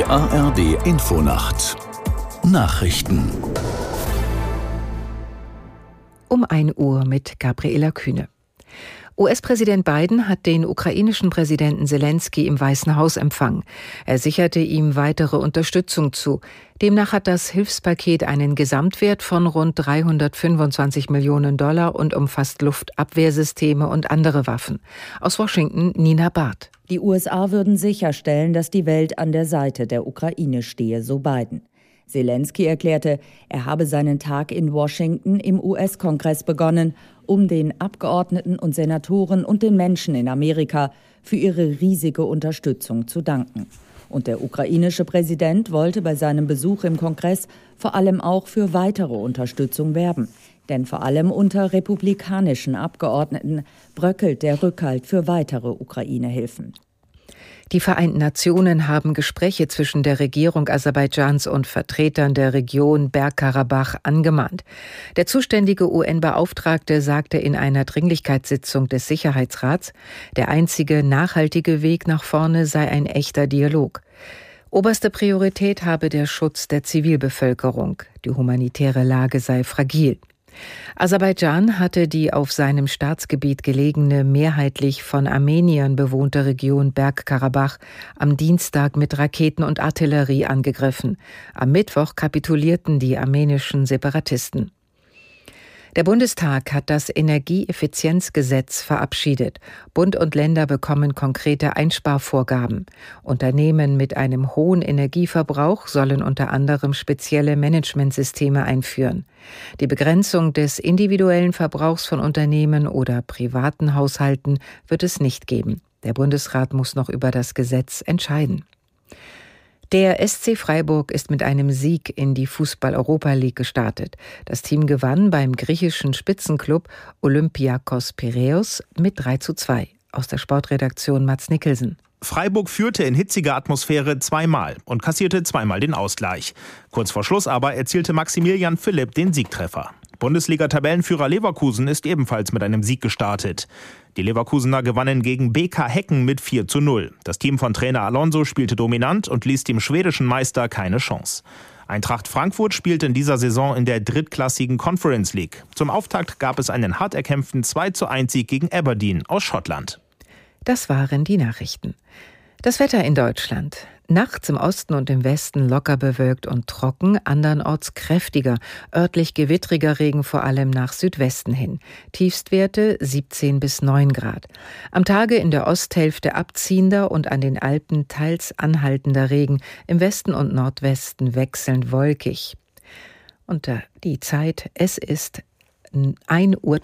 Die ARD Infonacht Nachrichten um 1 Uhr mit Gabriela Kühne. US-Präsident Biden hat den ukrainischen Präsidenten Zelensky im Weißen Haus empfangen. Er sicherte ihm weitere Unterstützung zu. Demnach hat das Hilfspaket einen Gesamtwert von rund 325 Millionen Dollar und umfasst Luftabwehrsysteme und andere Waffen. Aus Washington Nina Barth. Die USA würden sicherstellen, dass die Welt an der Seite der Ukraine stehe, so Biden. Zelensky erklärte, er habe seinen Tag in Washington im US-Kongress begonnen, um den Abgeordneten und Senatoren und den Menschen in Amerika für ihre riesige Unterstützung zu danken. Und der ukrainische Präsident wollte bei seinem Besuch im Kongress vor allem auch für weitere Unterstützung werben. Denn vor allem unter republikanischen Abgeordneten bröckelt der Rückhalt für weitere Ukraine-Hilfen. Die Vereinten Nationen haben Gespräche zwischen der Regierung Aserbaidschans und Vertretern der Region Bergkarabach angemahnt. Der zuständige UN-Beauftragte sagte in einer Dringlichkeitssitzung des Sicherheitsrats, der einzige nachhaltige Weg nach vorne sei ein echter Dialog. Oberste Priorität habe der Schutz der Zivilbevölkerung. Die humanitäre Lage sei fragil. Aserbaidschan hatte die auf seinem Staatsgebiet gelegene, mehrheitlich von Armeniern bewohnte Region Bergkarabach am Dienstag mit Raketen und Artillerie angegriffen. Am Mittwoch kapitulierten die armenischen Separatisten. Der Bundestag hat das Energieeffizienzgesetz verabschiedet. Bund und Länder bekommen konkrete Einsparvorgaben. Unternehmen mit einem hohen Energieverbrauch sollen unter anderem spezielle Managementsysteme einführen. Die Begrenzung des individuellen Verbrauchs von Unternehmen oder privaten Haushalten wird es nicht geben. Der Bundesrat muss noch über das Gesetz entscheiden. Der SC Freiburg ist mit einem Sieg in die Fußball-Europa League gestartet. Das Team gewann beim griechischen Spitzenklub Olympiakos Piraeus mit 3 zu 2. Aus der Sportredaktion Mats Nicholson. Freiburg führte in hitziger Atmosphäre zweimal und kassierte zweimal den Ausgleich. Kurz vor Schluss aber erzielte Maximilian Philipp den Siegtreffer. Bundesliga-Tabellenführer Leverkusen ist ebenfalls mit einem Sieg gestartet. Die Leverkusener gewannen gegen BK Hecken mit 4 zu 0. Das Team von Trainer Alonso spielte dominant und ließ dem schwedischen Meister keine Chance. Eintracht Frankfurt spielt in dieser Saison in der drittklassigen Conference League. Zum Auftakt gab es einen hart erkämpften 2 zu 1 Sieg gegen Aberdeen aus Schottland. Das waren die Nachrichten. Das Wetter in Deutschland. Nachts im Osten und im Westen locker bewölkt und trocken, andernorts kräftiger, örtlich gewittriger Regen vor allem nach Südwesten hin. Tiefstwerte 17 bis 9 Grad. Am Tage in der Osthälfte abziehender und an den Alpen teils anhaltender Regen, im Westen und Nordwesten wechselnd wolkig. Und die Zeit, es ist 1 Uhr